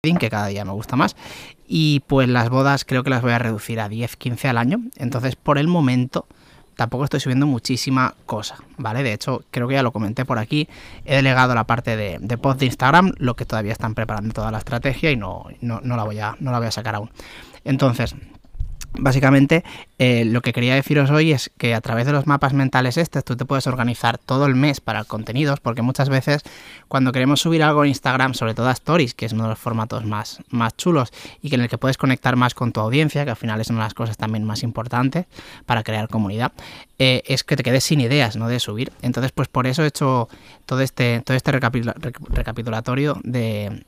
Que cada día me gusta más. Y pues las bodas creo que las voy a reducir a 10, 15 al año. Entonces, por el momento, tampoco estoy subiendo muchísima cosa, ¿vale? De hecho, creo que ya lo comenté por aquí. He delegado la parte de, de post de Instagram, lo que todavía están preparando toda la estrategia y no, no, no, la, voy a, no la voy a sacar aún. Entonces, Básicamente, eh, lo que quería deciros hoy es que a través de los mapas mentales estos tú te puedes organizar todo el mes para contenidos, porque muchas veces cuando queremos subir algo en Instagram, sobre todo a Stories, que es uno de los formatos más, más chulos y que en el que puedes conectar más con tu audiencia, que al final es una de las cosas también más importantes para crear comunidad, eh, es que te quedes sin ideas, ¿no? De subir. Entonces, pues por eso he hecho todo este, todo este recapitulatorio de,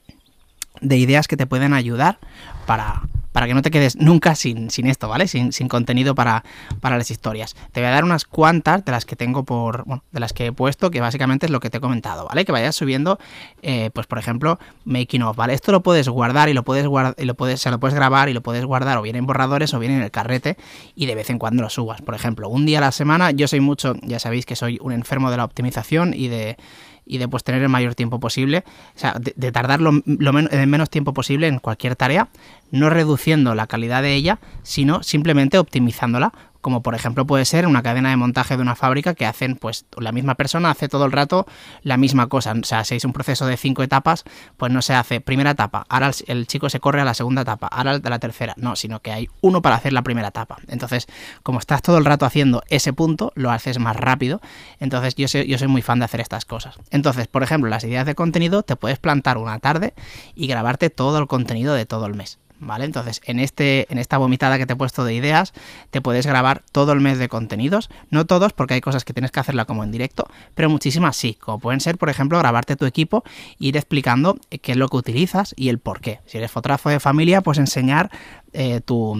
de ideas que te pueden ayudar para para que no te quedes nunca sin, sin esto, ¿vale? Sin, sin contenido para, para, las historias. Te voy a dar unas cuantas de las que tengo por, bueno, de las que he puesto, que básicamente es lo que te he comentado, ¿vale? Que vayas subiendo, eh, pues por ejemplo, making of, ¿vale? Esto lo puedes guardar y lo puedes guardar, y lo puedes, lo puedes grabar y lo puedes guardar o bien en borradores o bien en el carrete y de vez en cuando lo subas. Por ejemplo, un día a la semana, yo soy mucho, ya sabéis que soy un enfermo de la optimización y de y de pues, tener el mayor tiempo posible, o sea, de, tardar lo, el menos tiempo posible en cualquier tarea, no reduciendo la calidad de ella, sino simplemente optimizándola como por ejemplo puede ser una cadena de montaje de una fábrica que hacen, pues la misma persona hace todo el rato la misma cosa. O sea, si es un proceso de cinco etapas, pues no se hace primera etapa, ahora el, chico se corre a la segunda etapa, ahora a la tercera. No, sino que hay uno para hacer la primera etapa. Entonces, como estás todo el rato haciendo ese punto, lo haces más rápido. Entonces, yo soy, yo soy muy fan de hacer estas cosas. Entonces, por ejemplo, las ideas de contenido, te puedes plantar una tarde y grabarte todo el contenido de todo el mes. ¿Vale? Entonces, en, este, en esta vomitada que te he puesto de ideas, te puedes grabar todo el mes de contenidos. No todos, porque hay cosas que tienes que hacerla como en directo, pero muchísimas sí. Como pueden ser, por ejemplo, grabarte tu equipo e ir explicando qué es lo que utilizas y el por qué. Si eres fotógrafo de familia, pues enseñar eh, tu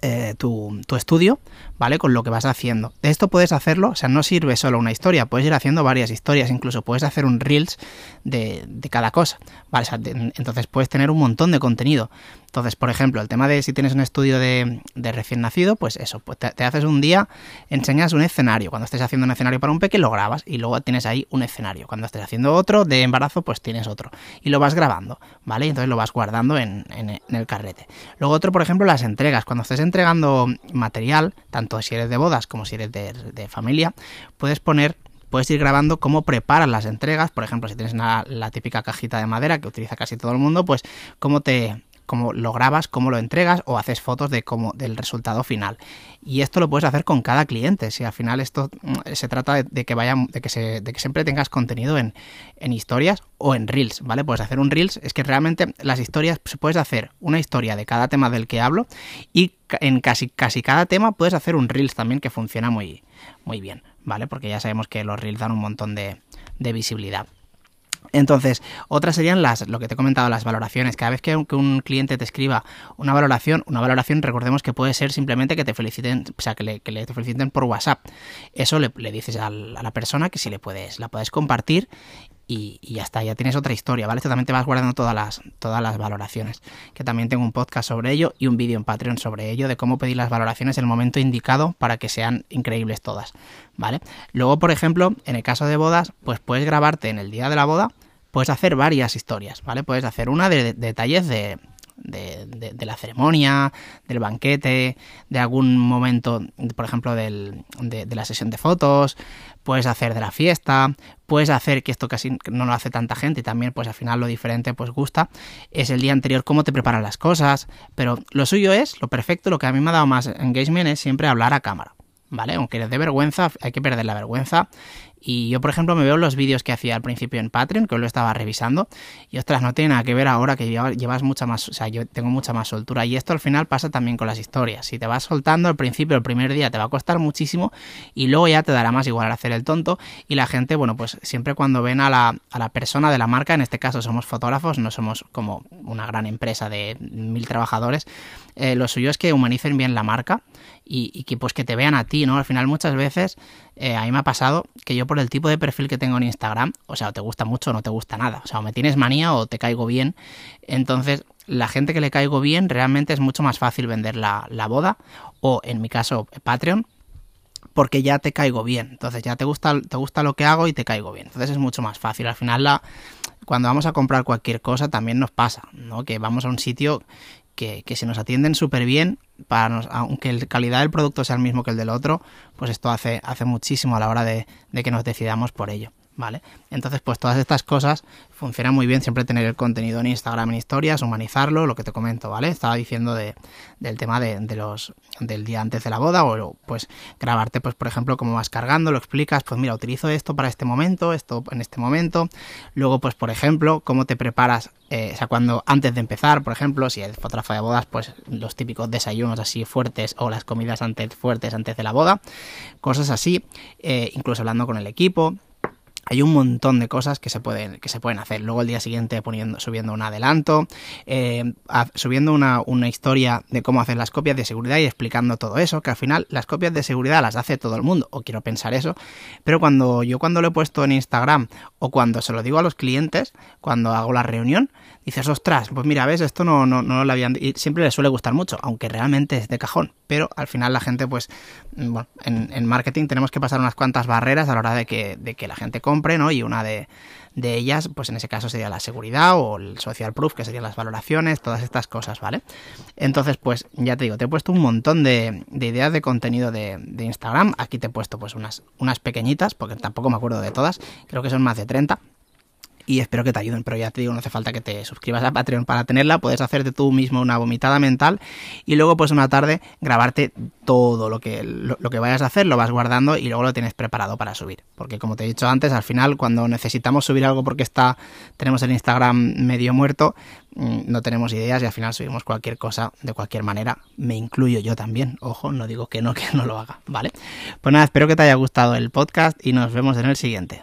eh, tu, estudio, ¿vale? Con lo que vas haciendo. De esto puedes hacerlo, o sea, no sirve solo una historia, puedes ir haciendo varias historias, incluso puedes hacer un reels de, cada cosa, ¿vale? entonces puedes tener un montón de contenido. Entonces, por ejemplo, el tema de si tienes un estudio de, recién nacido, pues eso, pues te, haces un día, enseñas un escenario. Cuando estés haciendo un escenario para un peque, lo grabas y luego tienes ahí un escenario. Cuando estés haciendo otro de embarazo, pues tienes otro. Y lo vas grabando, ¿vale? Entonces lo vas guardando en, el carrete. Luego otro, por ejemplo, las entregas. Cuando estés entregando material, tanto si eres de bodas como si eres de, de familia, puedes poner puedes ir grabando cómo preparas las entregas. Por ejemplo, si tienes la típica cajita de madera que utiliza casi todo el mundo, pues cómo te, cómo lo grabas, cómo lo entregas o haces fotos de cómo, del resultado final. Y esto lo puedes hacer con cada cliente. Si al final esto mm, se trata de, que vaya, de que, se, de que siempre tengas contenido en, en, historias o en reels, ¿vale? Puedes hacer un reels, es que realmente las historias, puedes hacer una historia de cada tema del que hablo y en casi, casi cada tema puedes hacer un reels también que funciona muy, muy bien, ¿vale? Porque ya sabemos que los reels dan un montón de, de visibilidad. Entonces, otras serían las, lo que te he comentado, las valoraciones. Cada vez que un, cliente te escriba una valoración, una valoración, recordemos que puede ser simplemente que te feliciten, o sea, que le, le feliciten por WhatsApp. Eso le, dices a la, persona que si le puedes, la puedes compartir y, está, ya tienes otra historia, ¿vale? Esto también te vas guardando todas las, todas las valoraciones, que también tengo un podcast sobre ello y un vídeo en Patreon sobre ello, de cómo pedir las valoraciones en el momento indicado para que sean increíbles todas, ¿vale? Luego, por ejemplo, en el caso de bodas, pues puedes grabarte en el día de la boda, puedes hacer varias historias, ¿vale? Puedes hacer una de, detalles de, de, la ceremonia, del banquete, de algún momento, por ejemplo, del, de, la sesión de fotos, puedes hacer de la fiesta, puedes hacer, que esto casi no lo hace tanta gente y también pues al final lo diferente pues gusta, es el día anterior cómo te preparan las cosas, pero lo suyo es, lo perfecto, lo que a mí me ha dado más engagement es siempre hablar a cámara. ¿Vale? Aunque les dé vergüenza, hay que perder la vergüenza y yo, por ejemplo, me veo los vídeos que hacía al principio en Patreon, que hoy lo estaba revisando, y ostras, no tiene nada que ver ahora que llevas mucha más, o sea, yo tengo mucha más soltura. Y esto al final pasa también con las historias. Si te vas soltando al principio, el primer día te va a costar muchísimo, y luego ya te dará más igual hacer el tonto. Y la gente, bueno, pues siempre cuando ven a la, a la persona de la marca, en este caso somos fotógrafos, no somos como una gran empresa de mil trabajadores, eh, lo suyo es que humanicen bien la marca y, que pues que te vean a ti, ¿no? Al final muchas veces eh, a mí me ha pasado que yo por el tipo de perfil que tengo en Instagram, o sea, o te gusta mucho o no te gusta nada, o sea, o me tienes manía o te caigo bien, entonces la gente que le caigo bien realmente es mucho más fácil vender la, la boda o en mi caso Patreon porque ya te caigo bien, entonces ya te gusta, te gusta lo que hago y te caigo bien, entonces es mucho más fácil, al final la cuando vamos a comprar cualquier cosa también nos pasa, ¿no? Que vamos a un sitio que, se nos atienden súper bien, para aunque la calidad del producto sea el mismo que el del otro, pues esto hace, hace muchísimo a la hora de que nos decidamos por ello. ¿Vale? Entonces, pues todas estas cosas funcionan muy bien, siempre tener el contenido en Instagram en historias, humanizarlo, lo que te comento, ¿vale? Estaba diciendo de, del tema de, los del día antes de la boda, o pues grabarte, pues, por ejemplo, cómo vas cargando, lo explicas, pues mira, utilizo esto para este momento, esto en este momento. Luego, pues, por ejemplo, cómo te preparas, eh, o sea, cuando antes de empezar, por ejemplo, si eres fotógrafo de bodas, pues los típicos desayunos así fuertes o las comidas antes fuertes antes de la boda, cosas así, eh, incluso hablando con el equipo hay un montón de cosas que se pueden, que se pueden hacer. Luego el día siguiente subiendo un adelanto, eh, subiendo una, una, historia de cómo hacer las copias de seguridad y explicando todo eso, que al final las copias de seguridad las hace todo el mundo, o quiero pensar eso, pero cuando yo cuando lo he puesto en Instagram o cuando se lo digo a los clientes, cuando hago la reunión, dices, ostras, pues mira, ves, esto no, no, no lo habían... Y siempre les suele gustar mucho, aunque realmente es de cajón. Pero al final la gente, pues, mm, bueno, en, marketing tenemos que pasar unas cuantas barreras a la hora de que, de que la gente compre, ¿no? Y una de, ellas, pues en ese caso sería la seguridad o el social proof, que serían las valoraciones, todas estas cosas, ¿vale? Entonces, pues ya te digo, te he puesto un montón de, de ideas de contenido de, de, Instagram. Aquí te he puesto pues unas, unas pequeñitas, porque tampoco me acuerdo de todas, creo que son más de 30 y espero que te ayuden. Pero ya te digo, no hace falta que te suscribas a Patreon para tenerla, puedes hacerte tú mismo una vomitada mental y luego pues una tarde grabarte todo lo que, lo, que vayas a hacer, lo vas guardando y luego lo tienes preparado para subir. Porque como te he dicho antes, al final cuando necesitamos subir algo porque está tenemos el Instagram medio muerto, mm, no tenemos ideas y al final subimos cualquier cosa de cualquier manera. Me incluyo yo también. Ojo, no digo que no, que no lo haga, ¿vale? Pues nada, espero que te haya gustado el podcast y nos vemos en el siguiente.